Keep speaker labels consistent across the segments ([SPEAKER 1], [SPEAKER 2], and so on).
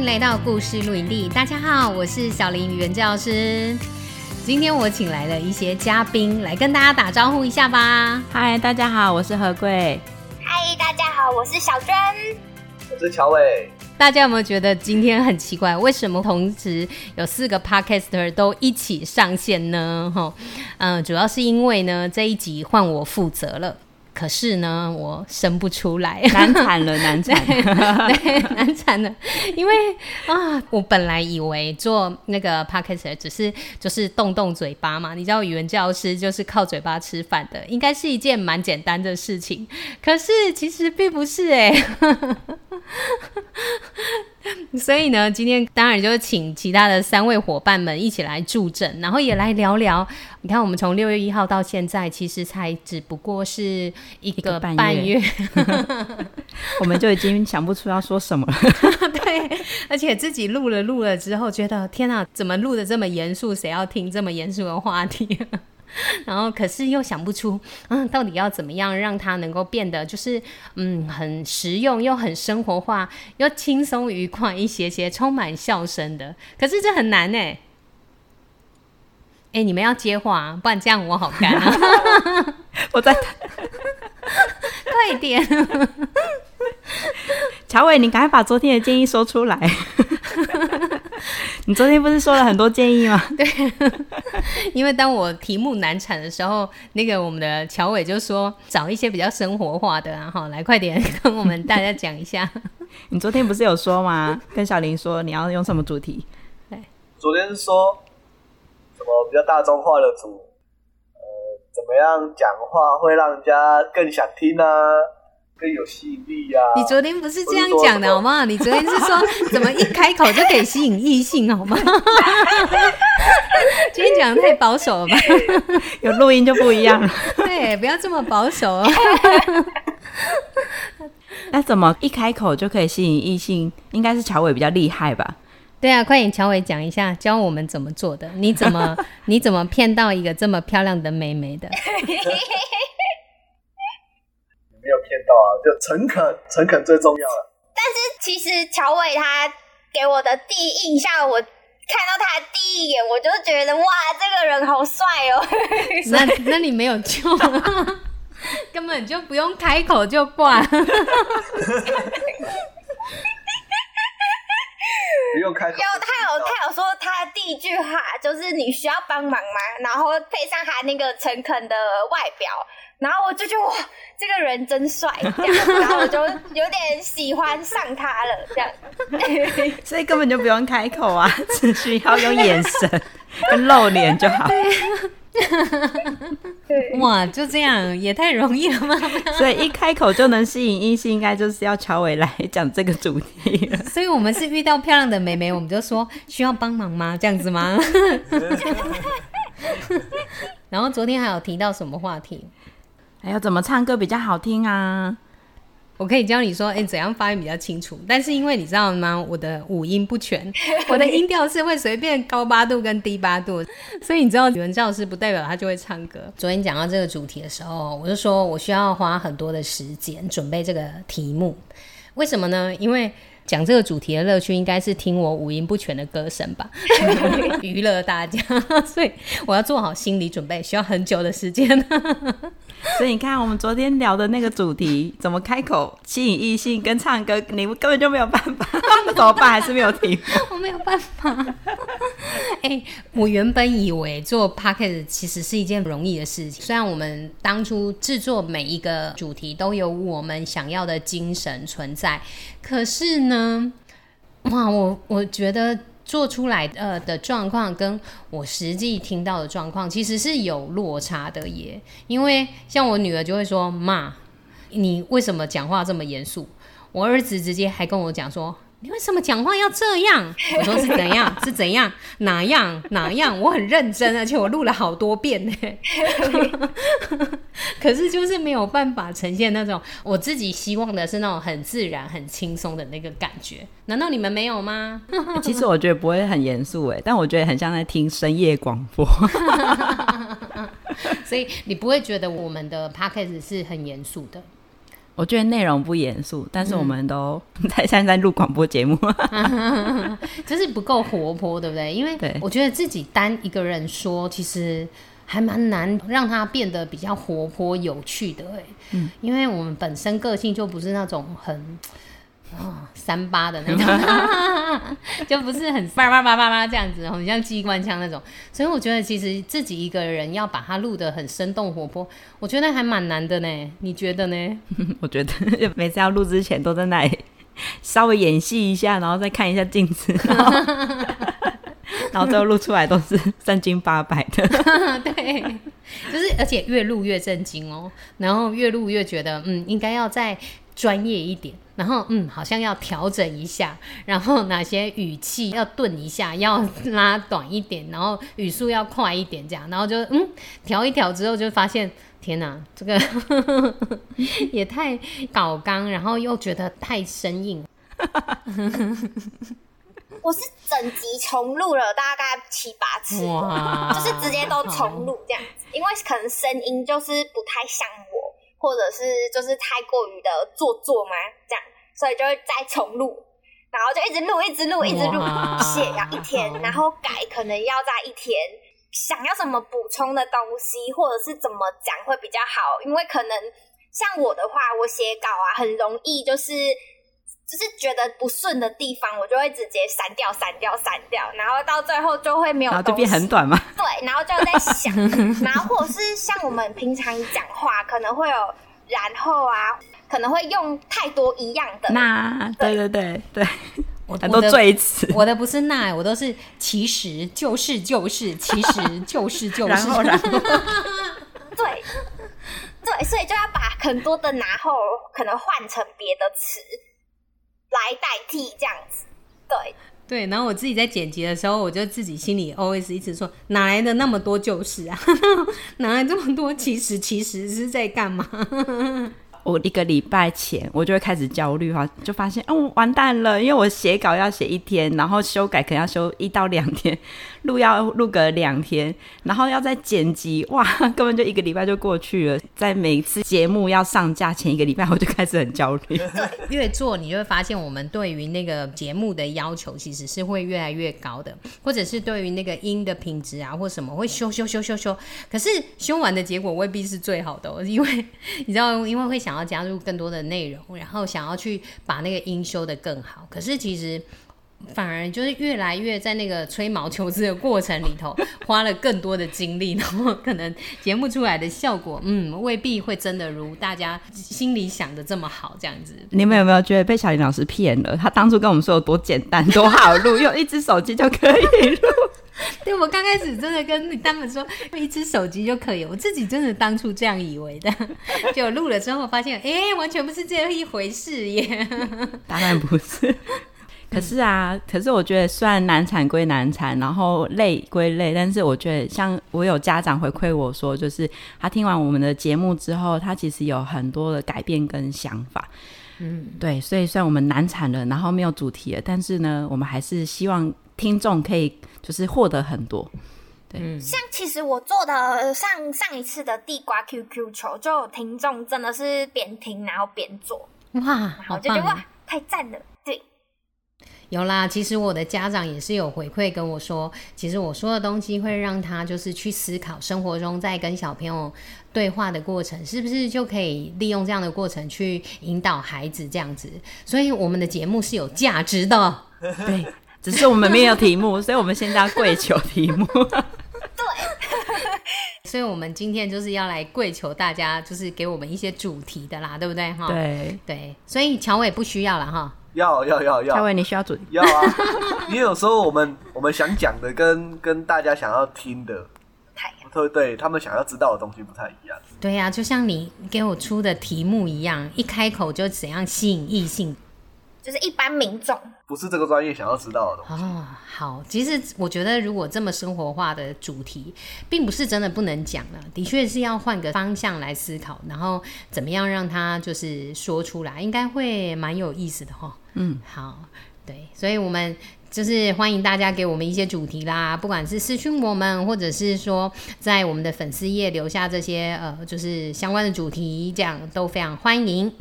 [SPEAKER 1] 迎来到故事录影地，大家好，我是小林语言教师。今天我请来了一些嘉宾来跟大家打招呼一下吧。
[SPEAKER 2] 嗨，大家好，我是何贵。
[SPEAKER 3] 嗨，大家好，我是小娟。
[SPEAKER 4] 我是乔伟。
[SPEAKER 1] 大家有没有觉得今天很奇怪？为什么同时有四个 podcaster 都一起上线呢？哈，嗯，主要是因为呢，这一集换我负责了。可是呢，我生不出来，
[SPEAKER 2] 难产了，难产，
[SPEAKER 1] 对，难产了。因为啊，我本来以为做那个 podcast 只是就是动动嘴巴嘛，你知道语文教师就是靠嘴巴吃饭的，应该是一件蛮简单的事情。可是其实并不是哎、欸。所以呢，今天当然就请其他的三位伙伴们一起来助阵，然后也来聊聊。你看，我们从六月一号到现在，其实才只不过是一个半月，
[SPEAKER 2] 半月 我们就已经想不出要说什么了。
[SPEAKER 1] 对，而且自己录了录了之后，觉得天哪，怎么录的这么严肃？谁要听这么严肃的话题？然后，可是又想不出，嗯，到底要怎么样让它能够变得就是，嗯，很实用又很生活化，又轻松愉快一些些，充满笑声的。可是这很难呢。哎，你们要接话，不然这样我好干啊！
[SPEAKER 2] 我在，
[SPEAKER 1] 快点，
[SPEAKER 2] 乔伟，你赶快把昨天的建议说出来。你昨天不是说了很多建议吗？
[SPEAKER 1] 对，因为当我题目难产的时候，那个我们的乔伟就说找一些比较生活化的，然后来快点跟我们大家讲一下。
[SPEAKER 2] 你昨天不是有说吗？跟小林说你要用什么主题？
[SPEAKER 4] 对，昨天说什么比较大众化的主，呃，怎么样讲话会让人家更想听呢？更有吸引力呀、啊！
[SPEAKER 1] 你昨天不是这样讲的好吗？你昨天是说怎么一开口就可以吸引异性好吗？今天讲的太保守了吧？
[SPEAKER 2] 有录音就不一样了。
[SPEAKER 1] 对，不要这么保守哦。
[SPEAKER 2] 那怎么一开口就可以吸引异性？应该是乔伟比较厉害吧？
[SPEAKER 1] 对啊，快点，乔伟讲一下，教我们怎么做的？你怎么你怎么骗到一个这么漂亮的妹妹的？
[SPEAKER 4] 到啊，就诚恳，诚恳最重要了。
[SPEAKER 3] 但是其实乔伟他给我的第一印象，我看到他第一眼，我就觉得哇，这个人好帅哦。
[SPEAKER 1] 那那你没有救，根本就不用开口就挂。
[SPEAKER 4] 不用开口。
[SPEAKER 3] 有他有他有说他的第一句话就是你需要帮忙吗？然后配上他那个诚恳的外表。然后我就觉得哇，这个人真帅，这样，然后我就有点喜欢上他了，这样。
[SPEAKER 2] 所以根本就不用开口啊，只需要用眼神跟露脸就好。
[SPEAKER 1] 哇，就这样也太容易了吗？
[SPEAKER 2] 所以一开口就能吸引异性，应该就是要乔伟来讲这个主题了。
[SPEAKER 1] 所以我们是遇到漂亮的妹妹，我们就说需要帮忙吗？这样子吗？然后昨天还有提到什么话题？
[SPEAKER 2] 还要怎么唱歌比较好听啊？
[SPEAKER 1] 我可以教你说，哎、欸，怎样发音比较清楚。但是因为你知道吗，我的五音不全，我的音调是会随便高八度跟低八度，所以你知道语文教师不代表他就会唱歌。昨天讲到这个主题的时候，我就说我需要花很多的时间准备这个题目。为什么呢？因为讲这个主题的乐趣应该是听我五音不全的歌声吧，娱乐大家。所以我要做好心理准备，需要很久的时间。
[SPEAKER 2] 所以你看，我们昨天聊的那个主题，怎么开口吸引异性跟唱歌，你们根本就没有办法，怎么办？还是没有题目？
[SPEAKER 1] 我没有办法。哎、欸，我原本以为做 p o c k e t 其实是一件容易的事情，虽然我们当初制作每一个主题都有我们想要的精神存在，可是呢，嗯哇，我我觉得。做出来呃的状况跟我实际听到的状况其实是有落差的耶，因为像我女儿就会说：“妈，你为什么讲话这么严肃？”我儿子直接还跟我讲说：“你为什么讲话要这样？我说是怎样？是怎样？哪样？哪样？我很认真，而且我录了好多遍呢。可是就是没有办法呈现那种我自己希望的是那种很自然、很轻松的那个感觉。难道你们没有吗？
[SPEAKER 2] 其实我觉得不会很严肃哎，但我觉得很像在听深夜广播。
[SPEAKER 1] 所以你不会觉得我们的 podcast 是很严肃的？
[SPEAKER 2] 我觉得内容不严肃，但是我们都在现在在录广播节目，
[SPEAKER 1] 就是不够活泼，对不对？因为我觉得自己单一个人说，其实还蛮难让它变得比较活泼有趣的，哎，嗯，因为我们本身个性就不是那种很。哦，三八的那种，就不是很叭叭叭叭叭这样子，很像机关枪那种。所以我觉得，其实自己一个人要把它录得很生动活泼，我觉得还蛮难的呢。你觉得呢？
[SPEAKER 2] 我觉得 每次要录之前都在那里稍微演戏一下，然后再看一下镜子，然后，然后最后录出来都是正经八百的。
[SPEAKER 1] 对，就是而且越录越震惊哦，然后越录越觉得嗯，应该要再专业一点。然后，嗯，好像要调整一下，然后哪些语气要顿一下，要拉短一点，然后语速要快一点，这样，然后就嗯，调一调之后就发现，天哪，这个 也太搞刚，然后又觉得太生硬。
[SPEAKER 3] 我是整集重录了大概七八次，就是直接都重录这样子，因为可能声音就是不太像我。或者是就是太过于的做作吗？这样，所以就会再重录，然后就一直录，一直录，一直录，写要一天，然后改可能要在一天。想要什么补充的东西，或者是怎么讲会比较好？因为可能像我的话，我写稿啊，很容易就是。就是觉得不顺的地方，我就会直接删掉、删掉、删掉，然后到最后就会没有。
[SPEAKER 2] 然后就变很短嘛？
[SPEAKER 3] 对，然后就在想，然后或者是像我们平常讲话，可能会有然后啊，可能会用太多一样的。
[SPEAKER 2] 那对对对对，
[SPEAKER 1] 我
[SPEAKER 2] 很多赘词，
[SPEAKER 1] 我的不是那，我都是其实就是就是，其实就是就是。
[SPEAKER 2] 然后 然后。
[SPEAKER 3] 对对，所以就要把很多的然后可能换成别的词。来代替这样子，对。
[SPEAKER 1] 对，然后我自己在剪辑的时候，我就自己心里 always 一直说，哪来的那么多旧事啊，哪来这么多？其实其实是在干嘛？
[SPEAKER 2] 我一个礼拜前，我就会开始焦虑哈，就发现哦，完蛋了，因为我写稿要写一天，然后修改可能要修一到两天，录要录个两天，然后要再剪辑，哇，根本就一个礼拜就过去了。在每一次节目要上架前一个礼拜，我就开始很焦虑。
[SPEAKER 1] 越做，你就会发现我们对于那个节目的要求其实是会越来越高的，或者是对于那个音的品质啊，或什么会修修修修修。可是修完的结果未必是最好的，因为 你知道，因为会想。想要加入更多的内容，然后想要去把那个音修得更好，可是其实反而就是越来越在那个吹毛求疵的过程里头，花了更多的精力，然后可能节目出来的效果，嗯，未必会真的如大家心里想的这么好。这样子，
[SPEAKER 2] 你们有没有觉得被小林老师骗了？他当初跟我们说有多简单、多好录，用一只手机就可以录。
[SPEAKER 1] 对，我刚开始真的跟他们说，用一只手机就可以。我自己真的当初这样以为的，就录了之后发现，哎、欸，完全不是这样一回事耶。
[SPEAKER 2] 当然不是。可是啊，可是我觉得，虽然难产归难产，然后累归累，但是我觉得，像我有家长回馈我说，就是他听完我们的节目之后，他其实有很多的改变跟想法。嗯，对，所以虽然我们难产了，然后没有主题了，但是呢，我们还是希望听众可以。就是获得很多，对，嗯、
[SPEAKER 3] 像其实我做的上上一次的地瓜 QQ 球，就有听众真的是边听然后边做，
[SPEAKER 1] 哇，好棒，我就觉得哇，
[SPEAKER 3] 太赞了，对，
[SPEAKER 1] 有啦，其实我的家长也是有回馈跟我说，其实我说的东西会让他就是去思考生活中在跟小朋友对话的过程，是不是就可以利用这样的过程去引导孩子这样子，所以我们的节目是有价值的，对。
[SPEAKER 2] 只是我们没有题目，所以我们现在要跪求题目。
[SPEAKER 3] 对，
[SPEAKER 1] 所以我们今天就是要来跪求大家，就是给我们一些主题的啦，对不对？哈，
[SPEAKER 2] 对
[SPEAKER 1] 对，所以乔伟不需要了哈。
[SPEAKER 4] 要要要要，
[SPEAKER 2] 乔伟你需要主题？
[SPEAKER 4] 要啊，因为有时候我们我们想讲的跟跟大家想要听的，对对，他们想要知道的东西不太一样。
[SPEAKER 1] 对呀、啊，就像你给我出的题目一样，一开口就怎样吸引异性。
[SPEAKER 3] 就是一般民众
[SPEAKER 4] 不是这个专业想要知道的东西。
[SPEAKER 1] 哦，好，其实我觉得如果这么生活化的主题，并不是真的不能讲了，的确是要换个方向来思考，然后怎么样让他就是说出来，应该会蛮有意思的哈。嗯，好，对，所以我们。就是欢迎大家给我们一些主题啦，不管是私讯我们，或者是说在我们的粉丝页留下这些呃，就是相关的主题，这样都非常欢迎。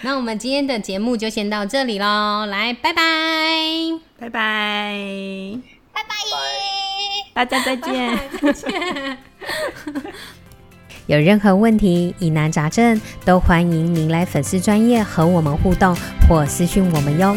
[SPEAKER 1] 那我们今天的节目就先到这里喽，来，拜拜，
[SPEAKER 2] 拜拜，
[SPEAKER 3] 拜拜，
[SPEAKER 2] 大家再见，
[SPEAKER 1] 再见。有任何问题、疑难杂症，都欢迎您来粉丝专业和我们互动或私讯我们哟。